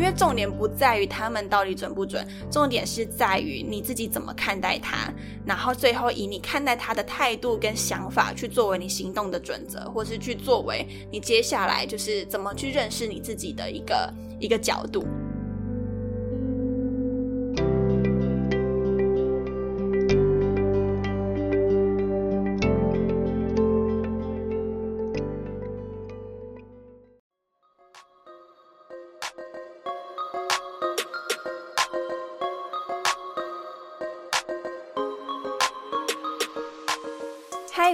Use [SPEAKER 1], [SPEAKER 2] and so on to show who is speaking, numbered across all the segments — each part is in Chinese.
[SPEAKER 1] 因为重点不在于他们到底准不准，重点是在于你自己怎么看待他，然后最后以你看待他的态度跟想法去作为你行动的准则，或是去作为你接下来就是怎么去认识你自己的一个一个角度。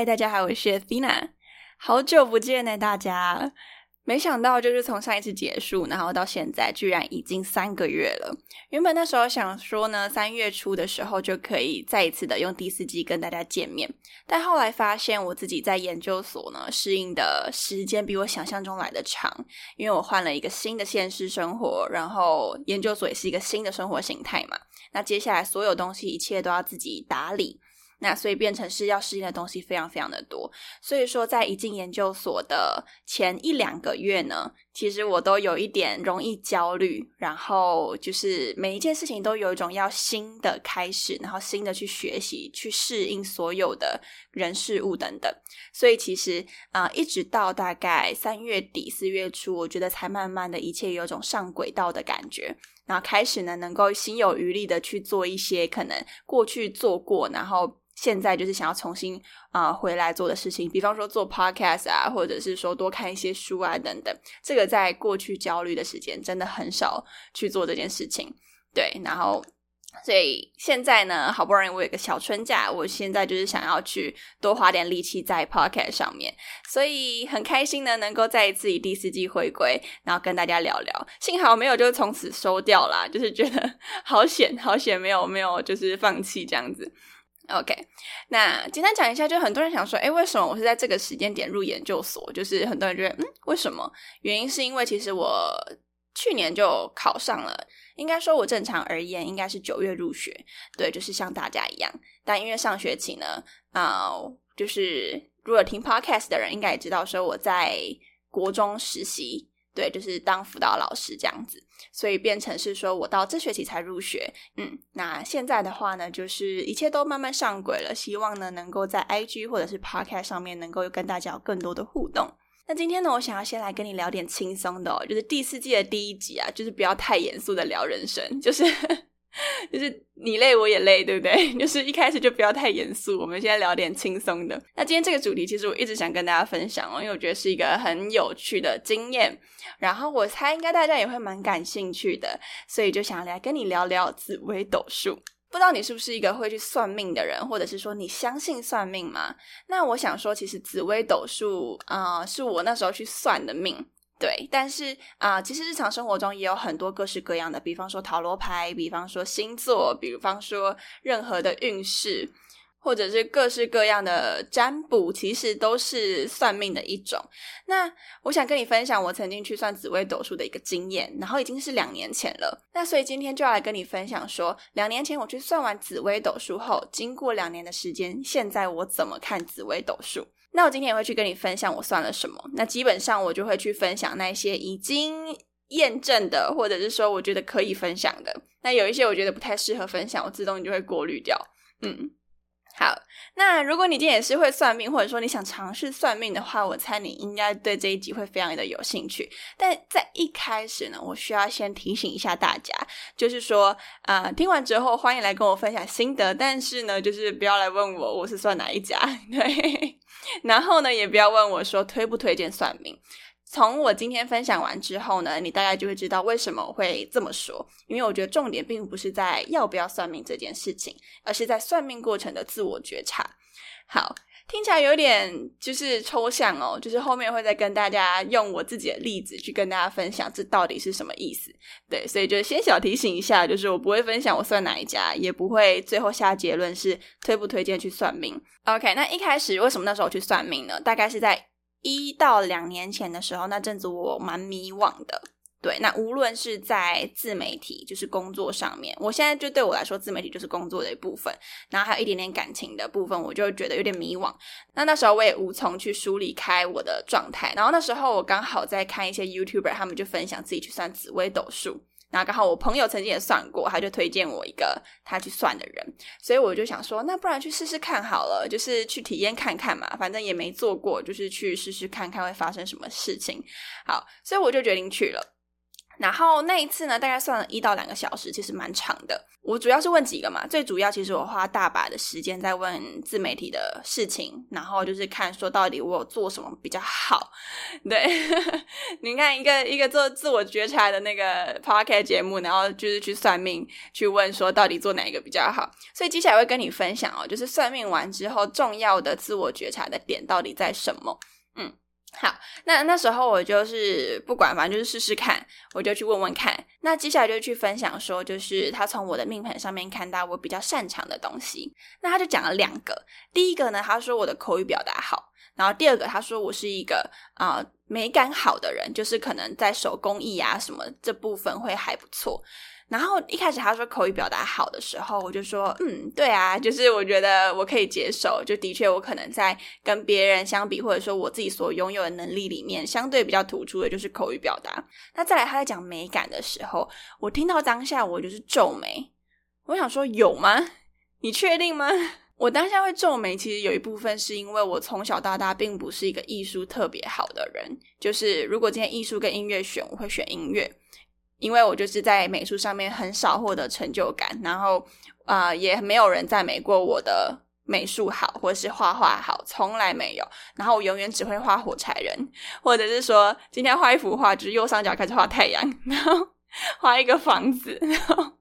[SPEAKER 1] 嗨，大家好，我是 Thina，好久不见呢，大家。没想到就是从上一次结束，然后到现在，居然已经三个月了。原本那时候想说呢，三月初的时候就可以再一次的用第四季跟大家见面，但后来发现我自己在研究所呢，适应的时间比我想象中来的长，因为我换了一个新的现实生活，然后研究所也是一个新的生活形态嘛。那接下来所有东西一切都要自己打理。那所以变成是要适应的东西非常非常的多，所以说在一进研究所的前一两个月呢，其实我都有一点容易焦虑，然后就是每一件事情都有一种要新的开始，然后新的去学习、去适应所有的人事物等等，所以其实啊，一直到大概三月底四月初，我觉得才慢慢的一切有种上轨道的感觉。然后开始呢，能够心有余力的去做一些可能过去做过，然后现在就是想要重新啊回来做的事情，比方说做 podcast 啊，或者是说多看一些书啊等等。这个在过去焦虑的时间，真的很少去做这件事情。对，然后。所以现在呢，好不容易我有个小春假，我现在就是想要去多花点力气在 podcast 上面，所以很开心呢，能够再一次以第四季回归，然后跟大家聊聊。幸好没有就从此收掉啦，就是觉得好 险好险，没有没有就是放弃这样子。OK，那简单讲一下，就很多人想说，哎，为什么我是在这个时间点入研究所？就是很多人觉得，嗯，为什么？原因是因为其实我去年就考上了。应该说，我正常而言应该是九月入学，对，就是像大家一样。但因为上学期呢，啊，就是如果听 podcast 的人应该也知道，说我在国中实习，对，就是当辅导老师这样子，所以变成是说我到这学期才入学。嗯，那现在的话呢，就是一切都慢慢上轨了，希望呢能够在 IG 或者是 podcast 上面能够跟大家有更多的互动。那今天呢，我想要先来跟你聊点轻松的，哦，就是第四季的第一集啊，就是不要太严肃的聊人生，就是就是你累我也累，对不对？就是一开始就不要太严肃，我们现在聊点轻松的。那今天这个主题其实我一直想跟大家分享哦，因为我觉得是一个很有趣的经验，然后我猜应该大家也会蛮感兴趣的，所以就想来跟你聊聊紫微斗数。不知道你是不是一个会去算命的人，或者是说你相信算命吗？那我想说，其实紫微斗数啊，是我那时候去算的命，对。但是啊，其实日常生活中也有很多各式各样的，比方说塔罗牌，比方说星座，比方说任何的运势。或者是各式各样的占卜，其实都是算命的一种。那我想跟你分享我曾经去算紫微斗数的一个经验，然后已经是两年前了。那所以今天就要来跟你分享说，两年前我去算完紫微斗数后，经过两年的时间，现在我怎么看紫微斗数？那我今天也会去跟你分享我算了什么。那基本上我就会去分享那些已经验证的，或者是说我觉得可以分享的。那有一些我觉得不太适合分享，我自动就会过滤掉。嗯。好，那如果你今天也是会算命，或者说你想尝试算命的话，我猜你应该对这一集会非常的有兴趣。但在一开始呢，我需要先提醒一下大家，就是说，啊，听完之后欢迎来跟我分享心得，但是呢，就是不要来问我我是算哪一家，对，然后呢，也不要问我说推不推荐算命。从我今天分享完之后呢，你大概就会知道为什么我会这么说。因为我觉得重点并不是在要不要算命这件事情，而是在算命过程的自我觉察。好，听起来有点就是抽象哦，就是后面会再跟大家用我自己的例子去跟大家分享这到底是什么意思。对，所以就先小提醒一下，就是我不会分享我算哪一家，也不会最后下结论是推不推荐去算命。OK，那一开始为什么那时候去算命呢？大概是在一到两年前的时候，那阵子我蛮迷惘的。对，那无论是在自媒体，就是工作上面，我现在就对我来说，自媒体就是工作的一部分。然后还有一点点感情的部分，我就觉得有点迷惘。那那时候我也无从去梳理开我的状态。然后那时候我刚好在看一些 YouTuber，他们就分享自己去算紫微斗数。那刚好我朋友曾经也算过，他就推荐我一个他去算的人。所以我就想说，那不然去试试看好了，就是去体验看看嘛，反正也没做过，就是去试试看看会发生什么事情。好，所以我就决定去了。然后那一次呢，大概算了一到两个小时，其实蛮长的。我主要是问几个嘛，最主要其实我花大把的时间在问自媒体的事情，然后就是看说到底我有做什么比较好。对，你看一个一个做自我觉察的那个 podcast 节目，然后就是去算命，去问说到底做哪一个比较好。所以接下来会跟你分享哦，就是算命完之后重要的自我觉察的点到底在什么？嗯。好，那那时候我就是不管，反正就是试试看，我就去问问看。那接下来就去分享说，就是他从我的命盘上面看到我比较擅长的东西。那他就讲了两个，第一个呢，他说我的口语表达好，然后第二个他说我是一个啊美感好的人，就是可能在手工艺啊什么这部分会还不错。然后一开始他说口语表达好的时候，我就说嗯，对啊，就是我觉得我可以接受，就的确我可能在跟别人相比，或者说我自己所拥有的能力里面，相对比较突出的就是口语表达。那再来他在讲美感的时候，我听到当下我就是皱眉，我想说有吗？你确定吗？我当下会皱眉，其实有一部分是因为我从小到大并不是一个艺术特别好的人，就是如果今天艺术跟音乐选，我会选音乐。因为我就是在美术上面很少获得成就感，然后啊，也没有人赞美过我的美术好，或是画画好，从来没有。然后我永远只会画火柴人，或者是说今天画一幅画，就是右上角开始画太阳，然后画一个房子，然后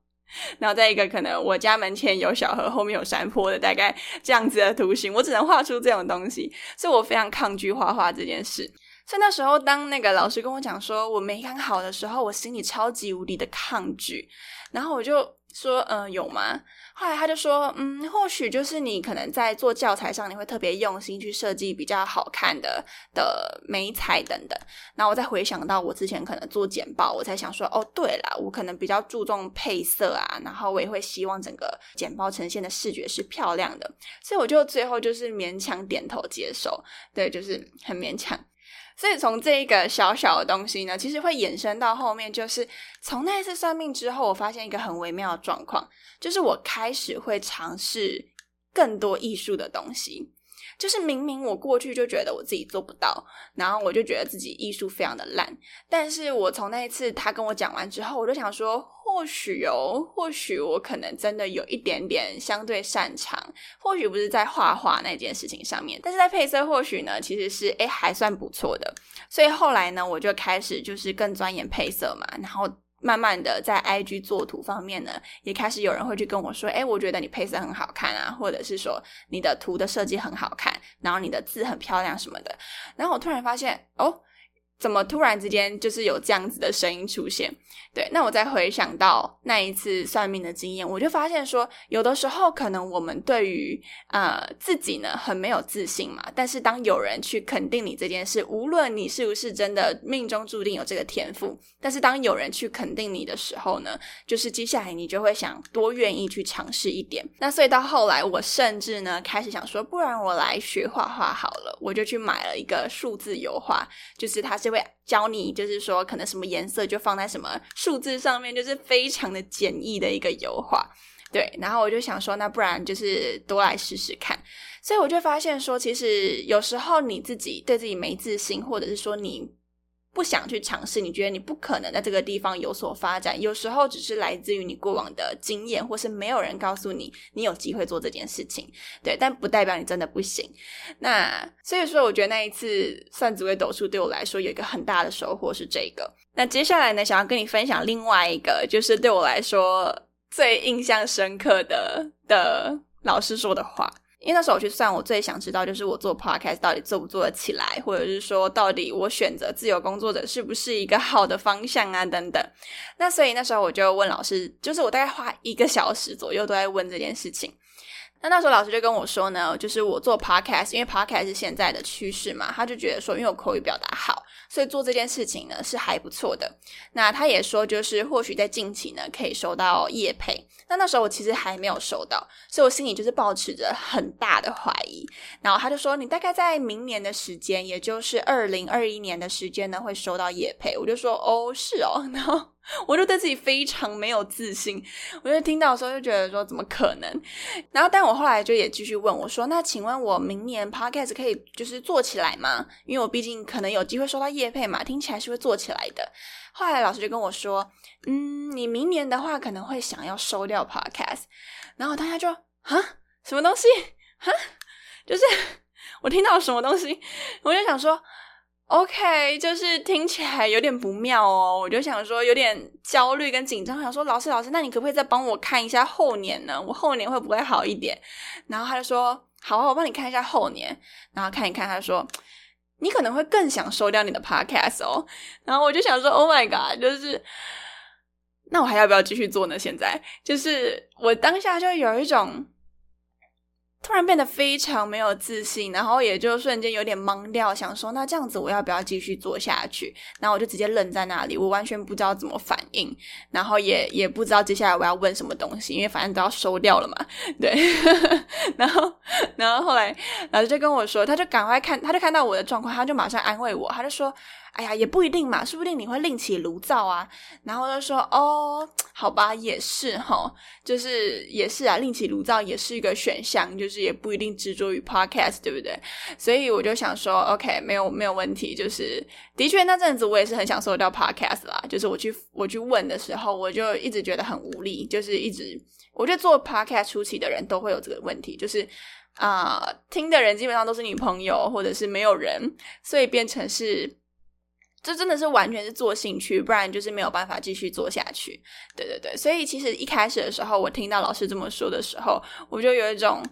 [SPEAKER 1] 然后再一个可能我家门前有小河，后面有山坡的大概这样子的图形，我只能画出这种东西，所以我非常抗拒画画这件事。所以那时候，当那个老师跟我讲说我没看好的时候，我心里超级无敌的抗拒。然后我就说：“嗯，有吗？”后来他就说：“嗯，或许就是你可能在做教材上，你会特别用心去设计比较好看的的美彩等等。”然后我再回想到我之前可能做简报，我才想说：“哦，对了，我可能比较注重配色啊，然后我也会希望整个简报呈现的视觉是漂亮的。”所以我就最后就是勉强点头接受，对，就是很勉强。所以从这一个小小的东西呢，其实会衍生到后面，就是从那一次算命之后，我发现一个很微妙的状况，就是我开始会尝试更多艺术的东西。就是明明我过去就觉得我自己做不到，然后我就觉得自己艺术非常的烂，但是我从那一次他跟我讲完之后，我就想说，或许哦，或许我可能真的有一点点相对擅长，或许不是在画画那件事情上面，但是在配色或许呢，其实是诶还算不错的，所以后来呢，我就开始就是更钻研配色嘛，然后。慢慢的，在 IG 作图方面呢，也开始有人会去跟我说：“哎，我觉得你配色很好看啊，或者是说你的图的设计很好看，然后你的字很漂亮什么的。”然后我突然发现，哦。怎么突然之间就是有这样子的声音出现？对，那我再回想到那一次算命的经验，我就发现说，有的时候可能我们对于呃自己呢很没有自信嘛，但是当有人去肯定你这件事，无论你是不是真的命中注定有这个天赋，但是当有人去肯定你的时候呢，就是接下来你就会想多愿意去尝试一点。那所以到后来，我甚至呢开始想说，不然我来学画画好了，我就去买了一个数字油画，就是它是。就会教你，就是说，可能什么颜色就放在什么数字上面，就是非常的简易的一个油画。对，然后我就想说，那不然就是多来试试看。所以我就发现说，其实有时候你自己对自己没自信，或者是说你。不想去尝试，你觉得你不可能在这个地方有所发展，有时候只是来自于你过往的经验，或是没有人告诉你你有机会做这件事情，对，但不代表你真的不行。那所以说，我觉得那一次算紫微斗数对我来说有一个很大的收获是这个。那接下来呢，想要跟你分享另外一个，就是对我来说最印象深刻的的老师说的话。因为那时候我去算，我最想知道就是我做 podcast 到底做不做得起来，或者是说到底我选择自由工作者是不是一个好的方向啊等等。那所以那时候我就问老师，就是我大概花一个小时左右都在问这件事情。那那时候老师就跟我说呢，就是我做 podcast，因为 podcast 是现在的趋势嘛，他就觉得说，因为我口语表达好，所以做这件事情呢是还不错的。那他也说，就是或许在近期呢可以收到业配。那那时候我其实还没有收到，所以我心里就是保持着很大的怀疑。然后他就说，你大概在明年的时间，也就是二零二一年的时间呢，会收到业配。我就说，哦，是哦，然后。我就对自己非常没有自信，我就听到的时候就觉得说怎么可能？然后，但我后来就也继续问我说：“那请问我明年 podcast 可以就是做起来吗？因为我毕竟可能有机会收到业配嘛，听起来是会做起来的。”后来老师就跟我说：“嗯，你明年的话可能会想要收掉 podcast。”然后大家就啊，什么东西？哈，就是 我听到什么东西，我就想说。OK，就是听起来有点不妙哦，我就想说有点焦虑跟紧张，想说老师老师，那你可不可以再帮我看一下后年呢？我后年会不会好一点？然后他就说好啊，我帮你看一下后年，然后看一看，他说你可能会更想收掉你的 Podcast 哦。然后我就想说 Oh my God，就是那我还要不要继续做呢？现在就是我当下就有一种。突然变得非常没有自信，然后也就瞬间有点懵掉，想说那这样子我要不要继续做下去？然后我就直接愣在那里，我完全不知道怎么反应，然后也也不知道接下来我要问什么东西，因为反正都要收掉了嘛。对，然后然后后来老师就跟我说，他就赶快看，他就看到我的状况，他就马上安慰我，他就说。哎呀，也不一定嘛，说不定你会另起炉灶啊。然后就说，哦，好吧，也是哈，就是也是啊，另起炉灶也是一个选项，就是也不一定执着于 podcast，对不对？所以我就想说，OK，没有没有问题，就是的确那阵子我也是很想收掉 podcast 啦。就是我去我去问的时候，我就一直觉得很无力，就是一直我觉得做 podcast 初期的人都会有这个问题，就是啊，听的人基本上都是女朋友或者是没有人，所以变成是。这真的是完全是做兴趣，不然就是没有办法继续做下去。对对对，所以其实一开始的时候，我听到老师这么说的时候，我就有一种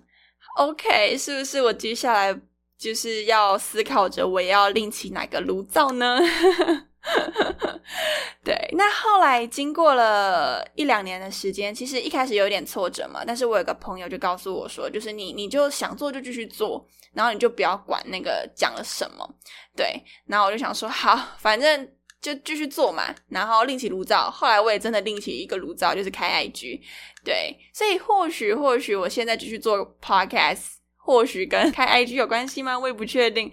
[SPEAKER 1] OK，是不是我接下来就是要思考着我要另起哪个炉灶呢？对，那后来经过了一两年的时间，其实一开始有点挫折嘛。但是我有个朋友就告诉我说，就是你你就想做就继续做，然后你就不要管那个讲了什么。对，然后我就想说，好，反正就继续做嘛。然后另起炉灶，后来我也真的另起一个炉灶，就是开 IG。对，所以或许或许我现在继续做 Podcast。或许跟开 IG 有关系吗？我也不确定。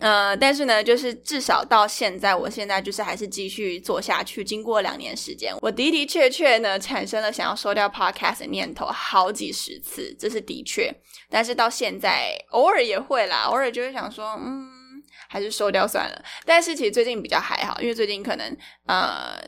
[SPEAKER 1] 呃，但是呢，就是至少到现在，我现在就是还是继续做下去。经过两年时间，我的的确确呢产生了想要收掉 Podcast 的念头好几十次，这是的确。但是到现在，偶尔也会啦，偶尔就会想说，嗯，还是收掉算了。但是其实最近比较还好，因为最近可能呃。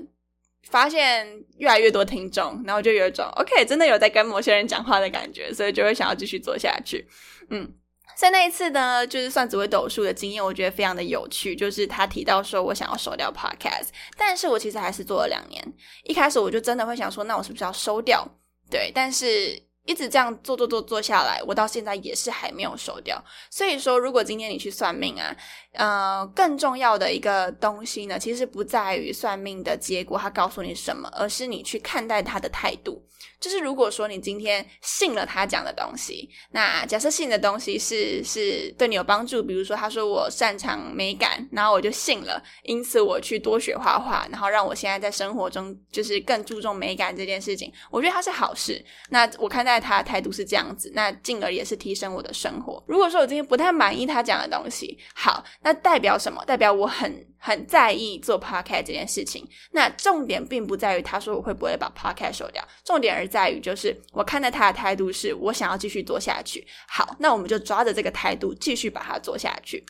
[SPEAKER 1] 发现越来越多听众，然后就有一种 OK，真的有在跟某些人讲话的感觉，所以就会想要继续做下去。嗯，在那一次呢，就是算紫微斗数的经验，我觉得非常的有趣。就是他提到说我想要收掉 Podcast，但是我其实还是做了两年。一开始我就真的会想说，那我是不是要收掉？对，但是。一直这样做做做做下来，我到现在也是还没有收掉。所以说，如果今天你去算命啊，呃，更重要的一个东西呢，其实不在于算命的结果，他告诉你什么，而是你去看待他的态度。就是如果说你今天信了他讲的东西，那假设信的东西是是对你有帮助，比如说他说我擅长美感，然后我就信了，因此我去多学画画，然后让我现在在生活中就是更注重美感这件事情，我觉得它是好事。那我看待他的态度是这样子，那进而也是提升我的生活。如果说我今天不太满意他讲的东西，好，那那代表什么？代表我很。很在意做 podcast 这件事情，那重点并不在于他说我会不会把 podcast 收掉，重点而在于就是我看待他的态度是我想要继续做下去。好，那我们就抓着这个态度继续把它做下去。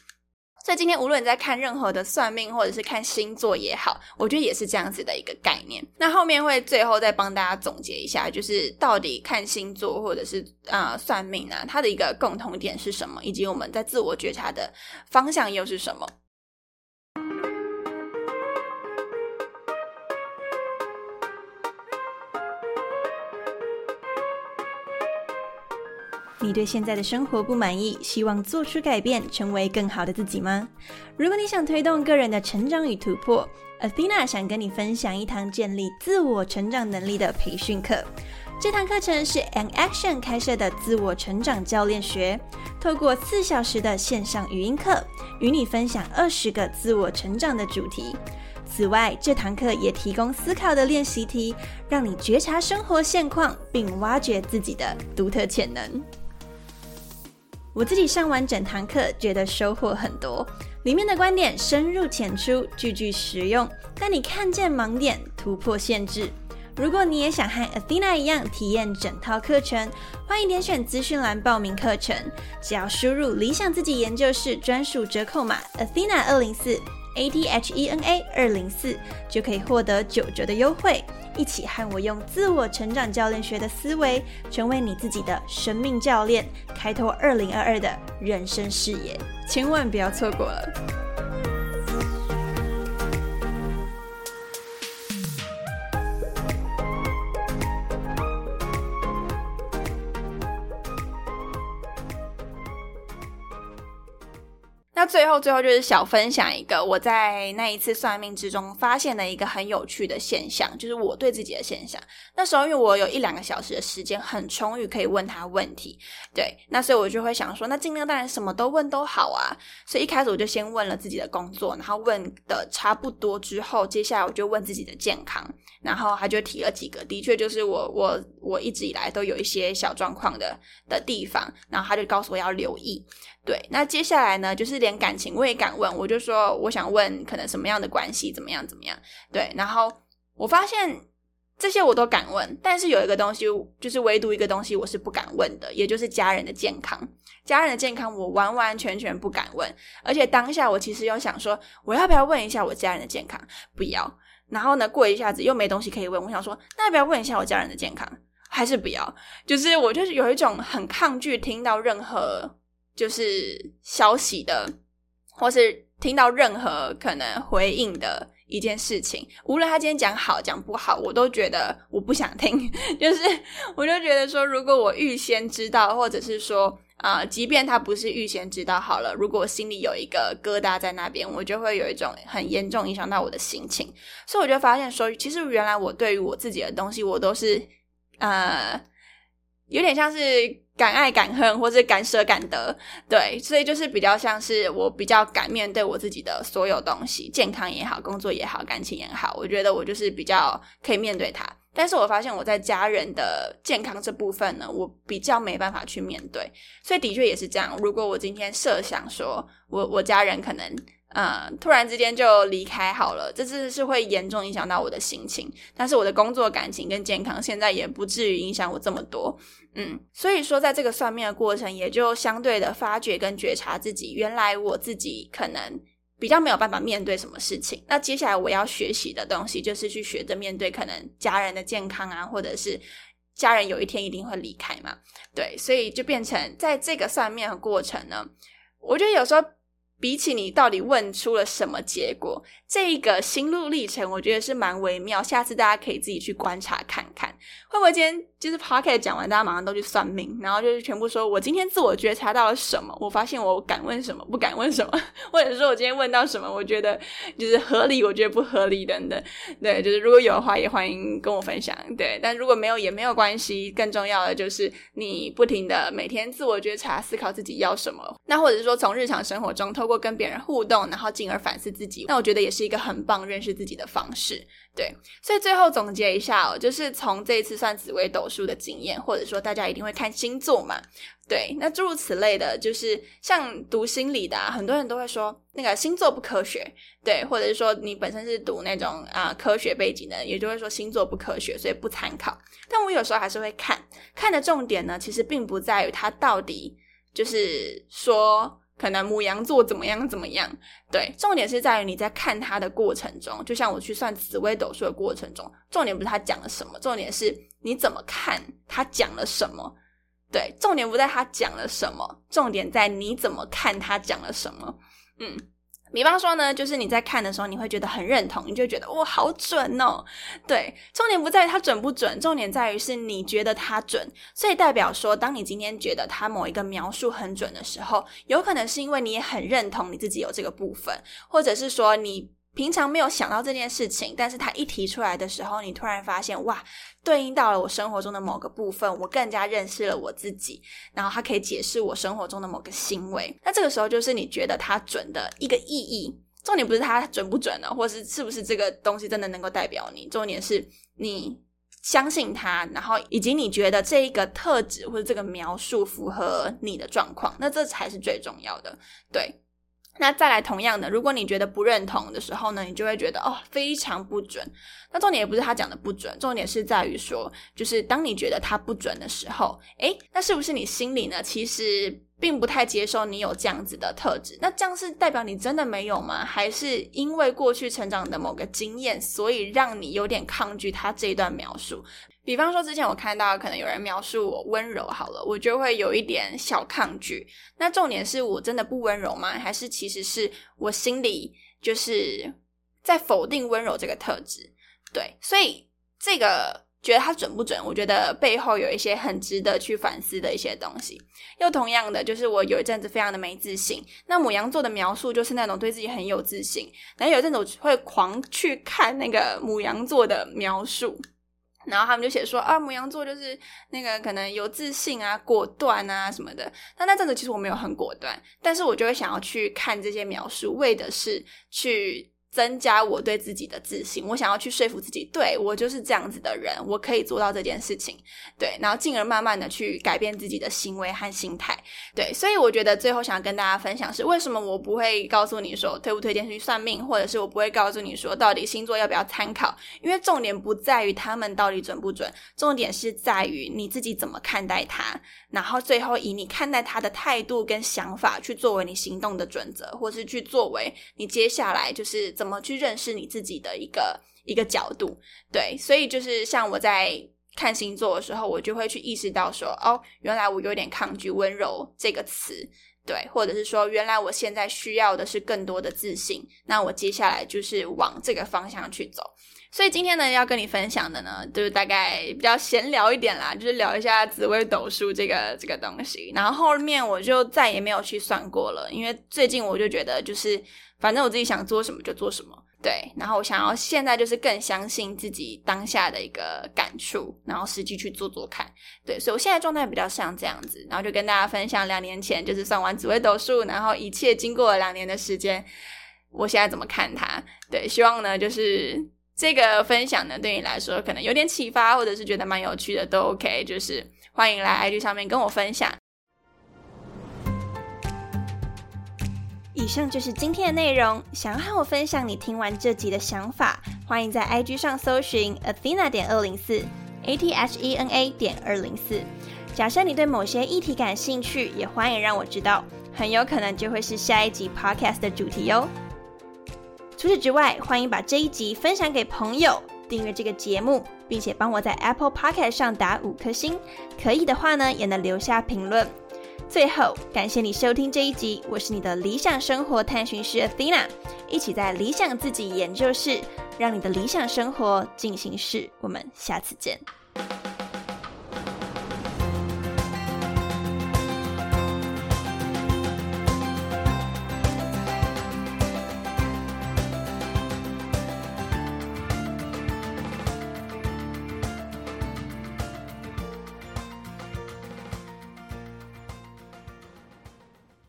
[SPEAKER 1] 所以今天无论你在看任何的算命或者是看星座也好，我觉得也是这样子的一个概念。那后面会最后再帮大家总结一下，就是到底看星座或者是啊算命啊，它的一个共同点是什么，以及我们在自我觉察的方向又是什么。你对现在的生活不满意，希望做出改变，成为更好的自己吗？如果你想推动个人的成长与突破，Athena 想跟你分享一堂建立自我成长能力的培训课。这堂课程是 An Action 开设的自我成长教练学，透过四小时的线上语音课，与你分享二十个自我成长的主题。此外，这堂课也提供思考的练习题，让你觉察生活现况，并挖掘自己的独特潜能。我自己上完整堂课，觉得收获很多。里面的观点深入浅出，句句实用，带你看见盲点，突破限制。如果你也想和 Athena 一样体验整套课程，欢迎点选资讯栏报名课程。只要输入理想自己研究室专属折扣码 Athena 二零四 A T H E N A 二零四，就可以获得九折的优惠。一起和我用自我成长教练学的思维，成为你自己的生命教练，开拓二零二二的人生视野，千万不要错过了。最后，最后就是小分享一个我在那一次算命之中发现的一个很有趣的现象，就是我对自己的现象。那时候因为我有一两个小时的时间很充裕，可以问他问题，对，那所以我就会想说，那尽量当然什么都问都好啊。所以一开始我就先问了自己的工作，然后问的差不多之后，接下来我就问自己的健康，然后他就提了几个，的确就是我我我一直以来都有一些小状况的的地方，然后他就告诉我要留意。对，那接下来呢，就是连感情我也敢问，我就说我想问可能什么样的关系怎么样怎么样。对，然后我发现这些我都敢问，但是有一个东西，就是唯独一个东西我是不敢问的，也就是家人的健康。家人的健康我完完全全不敢问，而且当下我其实有想说，我要不要问一下我家人的健康？不要。然后呢，过一下子又没东西可以问，我想说，那要不要问一下我家人的健康？还是不要。就是我就是有一种很抗拒听到任何。就是消息的，或是听到任何可能回应的一件事情，无论他今天讲好讲不好，我都觉得我不想听。就是我就觉得说，如果我预先知道，或者是说啊，即便他不是预先知道好了，如果我心里有一个疙瘩在那边，我就会有一种很严重影响到我的心情。所以我就发现说，其实原来我对于我自己的东西，我都是呃，有点像是。敢爱敢恨，或是敢舍敢得，对，所以就是比较像是我比较敢面对我自己的所有东西，健康也好，工作也好，感情也好，我觉得我就是比较可以面对它。但是我发现我在家人的健康这部分呢，我比较没办法去面对，所以的确也是这样。如果我今天设想说我我家人可能。嗯，突然之间就离开好了，这次是会严重影响到我的心情。但是我的工作、感情跟健康现在也不至于影响我这么多。嗯，所以说在这个算命的过程，也就相对的发觉跟觉察自己，原来我自己可能比较没有办法面对什么事情。那接下来我要学习的东西，就是去学着面对可能家人的健康啊，或者是家人有一天一定会离开嘛。对，所以就变成在这个算命的过程呢，我觉得有时候。比起你到底问出了什么结果，这个心路历程，我觉得是蛮微妙。下次大家可以自己去观察看看，会不会今天就是 p o c k e t 讲完，大家马上都去算命，然后就是全部说我今天自我觉察到了什么，我发现我敢问什么，不敢问什么，或者说我今天问到什么，我觉得就是合理，我觉得不合理等等。对，就是如果有的话，也欢迎跟我分享。对，但如果没有也没有关系。更重要的就是你不停的每天自我觉察，思考自己要什么。那或者是说从日常生活中透。过跟别人互动，然后进而反思自己，那我觉得也是一个很棒认识自己的方式。对，所以最后总结一下哦，就是从这一次算紫微斗数的经验，或者说大家一定会看星座嘛，对，那诸如此类的，就是像读心理的，很多人都会说那个星座不科学，对，或者是说你本身是读那种啊科学背景的，也就会说星座不科学，所以不参考。但我有时候还是会看，看的重点呢，其实并不在于它到底就是说。可能母羊座怎么样怎么样？对，重点是在于你在看他的过程中，就像我去算紫微斗数的过程中，重点不是他讲了什么，重点是你怎么看他讲了什么。对，重点不在他讲了什么，重点在你怎么看他讲了什么。嗯，比方说呢，就是你在看的时候，你会觉得很认同，你就觉得哇，好准哦。对，重点不在于它准不准，重点在于是你觉得它准。所以代表说，当你今天觉得它某一个描述很准的时候，有可能是因为你也很认同你自己有这个部分，或者是说你。平常没有想到这件事情，但是他一提出来的时候，你突然发现哇，对应到了我生活中的某个部分，我更加认识了我自己，然后它可以解释我生活中的某个行为。那这个时候就是你觉得它准的一个意义。重点不是它准不准呢，或是是不是这个东西真的能够代表你。重点是你相信它，然后以及你觉得这一个特质或者这个描述符合你的状况，那这才是最重要的。对。那再来，同样的，如果你觉得不认同的时候呢，你就会觉得哦，非常不准。那重点也不是他讲的不准，重点是在于说，就是当你觉得他不准的时候，诶，那是不是你心里呢，其实并不太接受你有这样子的特质？那这样是代表你真的没有吗？还是因为过去成长的某个经验，所以让你有点抗拒他这一段描述？比方说，之前我看到可能有人描述我温柔，好了，我就会有一点小抗拒。那重点是我真的不温柔吗？还是其实是我心里就是在否定温柔这个特质？对，所以这个觉得它准不准？我觉得背后有一些很值得去反思的一些东西。又同样的，就是我有一阵子非常的没自信。那母羊座的描述就是那种对自己很有自信，然后有一阵子我会狂去看那个母羊座的描述。然后他们就写说啊，母羊座就是那个可能有自信啊、果断啊什么的。但那阵子其实我没有很果断，但是我就会想要去看这些描述，为的是去。增加我对自己的自信，我想要去说服自己，对我就是这样子的人，我可以做到这件事情，对，然后进而慢慢的去改变自己的行为和心态，对，所以我觉得最后想要跟大家分享是，为什么我不会告诉你说推不推荐去算命，或者是我不会告诉你说到底星座要不要参考，因为重点不在于他们到底准不准，重点是在于你自己怎么看待它，然后最后以你看待他的态度跟想法去作为你行动的准则，或是去作为你接下来就是。怎么去认识你自己的一个一个角度？对，所以就是像我在看星座的时候，我就会去意识到说，哦，原来我有点抗拒温柔这个词，对，或者是说，原来我现在需要的是更多的自信，那我接下来就是往这个方向去走。所以今天呢，要跟你分享的呢，就是大概比较闲聊一点啦，就是聊一下紫微斗数这个这个东西。然后后面我就再也没有去算过了，因为最近我就觉得，就是反正我自己想做什么就做什么，对。然后我想要现在就是更相信自己当下的一个感触，然后实际去做做看，对。所以我现在状态比较像这样子，然后就跟大家分享两年前就是算完紫微斗数，然后一切经过了两年的时间，我现在怎么看它？对，希望呢就是。这个分享呢，对你来说可能有点启发，或者是觉得蛮有趣的，都 OK。就是欢迎来 IG 上面跟我分享。以上就是今天的内容。想要和我分享你听完这集的想法，欢迎在 IG 上搜寻 Athena 点二零四 A T H E N A 点二零四。假设你对某些议题感兴趣，也欢迎让我知道，很有可能就会是下一集 Podcast 的主题哟。除此之外，欢迎把这一集分享给朋友，订阅这个节目，并且帮我在 Apple Podcast 上打五颗星。可以的话呢，也能留下评论。最后，感谢你收听这一集，我是你的理想生活探寻师 Athena，一起在理想自己研究室，让你的理想生活进行式。我们下次见。